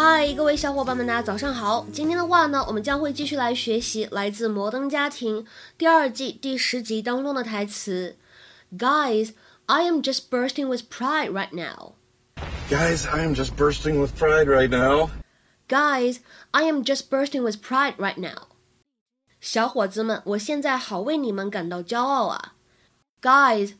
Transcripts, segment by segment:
嗨，各位小伙伴们，大家早上好。今天的话呢，我们将会继续来学习来自《摩登家庭》第二季第十集当中的台词。Guys, I am just bursting with pride right now. Guys, I am just bursting with pride right now. Guys, I am just bursting with pride right now. 小伙子们，我现在好为你们感到骄傲啊。Guys,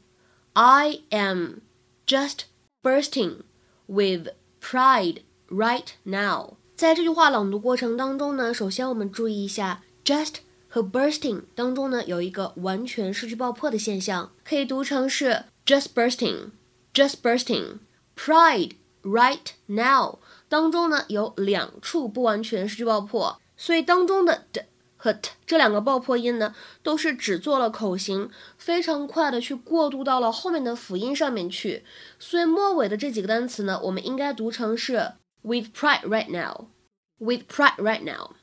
I am just bursting with pride right now。在这句话朗读过程当中呢，首先我们注意一下 just 和 bursting 当中呢有一个完全失去爆破的现象，可以读成是 just bursting，just bursting。Pride right now 当中呢有两处不完全失去爆破，所以当中的的和 t 这两个爆破音呢，都是只做了口型，非常快的去过渡到了后面的辅音上面去。所以末尾的这几个单词呢，我们应该读成是 with pride right now，with pride right now.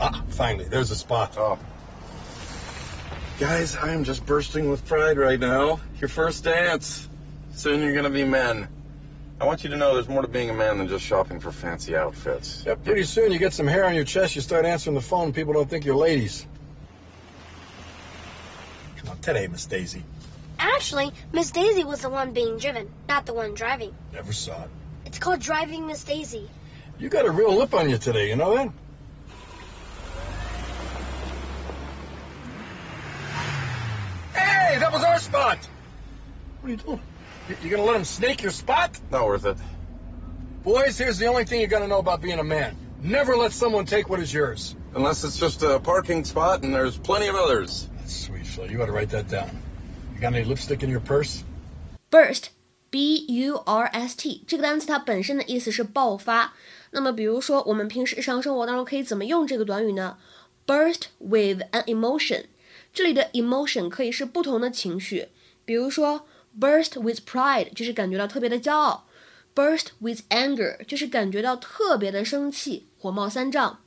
Ah, finally, there's a spot. Oh. Guys, I am just bursting with pride right now. Your first dance. Soon you're gonna be men. I want you to know there's more to being a man than just shopping for fancy outfits. Yeah, pretty soon you get some hair on your chest, you start answering the phone, people don't think you're ladies. Come on, today, Miss Daisy. Actually, Miss Daisy was the one being driven, not the one driving. Never saw it. It's called driving Miss Daisy. You got a real lip on you today, you know that? Hey, that was our spot! What are you doing? You, you gonna let him snake your spot? Not worth it. Boys, here's the only thing you gotta know about being a man. Never let someone take what is yours. Unless it's just a parking spot and there's plenty of others. That's sweet, Phil. You ought to write that down. You got any lipstick in your purse? Burst, b u r s t 这个单词它本身的意思是爆发。那么，比如说我们平时日常生活当中可以怎么用这个短语呢？Burst with an emotion，这里的 emotion 可以是不同的情绪，比如说 burst with pride 就是感觉到特别的骄傲，burst with anger 就是感觉到特别的生气，火冒三丈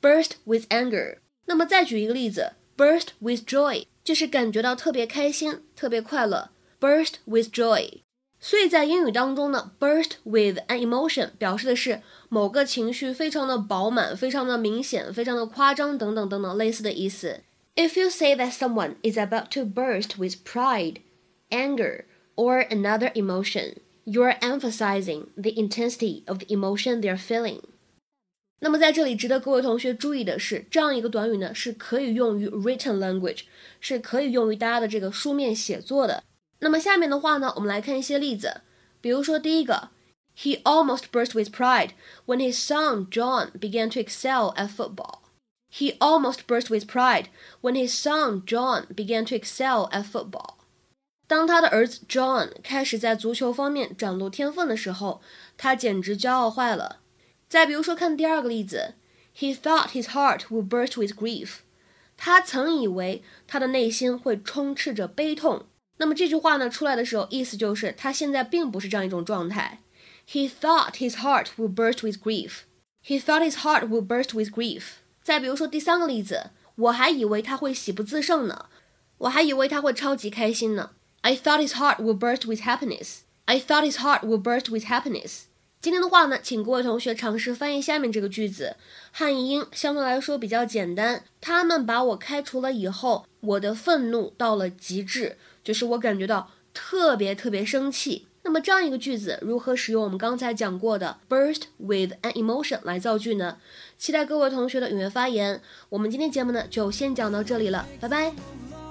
，burst with anger。那么再举一个例子，burst with joy 就是感觉到特别开心、特别快乐，burst with joy。所以在英语当中呢，burst with an emotion 表示的是某个情绪非常的饱满、非常的明显、非常的夸张等等等等类似的意思。If you say that someone is about to burst with pride, anger, or another emotion, you are emphasizing the intensity of the emotion they are feeling. 那么在这里值得各位同学注意的是，这样一个短语呢是可以用于 written language，是可以用于大家的这个书面写作的。那么下面的话呢，我们来看一些例子。比如说第一个，He almost burst with pride when his son John began to excel at football. He almost burst with pride when his son John began to excel at football. 当他的儿子 John 开始在足球方面展露天分的时候，他简直骄傲坏了。再比如说，看第二个例子，He thought his heart would burst with grief. 他曾以为他的内心会充斥着悲痛。 那么这句话呢出来的时候，意思就是他现在并不是这样一种状态。He thought his heart would burst with grief. He thought his heart would burst with grief. 再比如说第三个例子，我还以为他会喜不自胜呢，我还以为他会超级开心呢。I thought his heart would burst with happiness. I thought his heart would burst with happiness. 今天的话呢，请各位同学尝试翻译下面这个句子。汉译英相对来说比较简单。他们把我开除了以后，我的愤怒到了极致。就是我感觉到特别特别生气。那么这样一个句子如何使用我们刚才讲过的 burst with an emotion 来造句呢？期待各位同学的踊跃发言。我们今天节目呢就先讲到这里了，拜拜。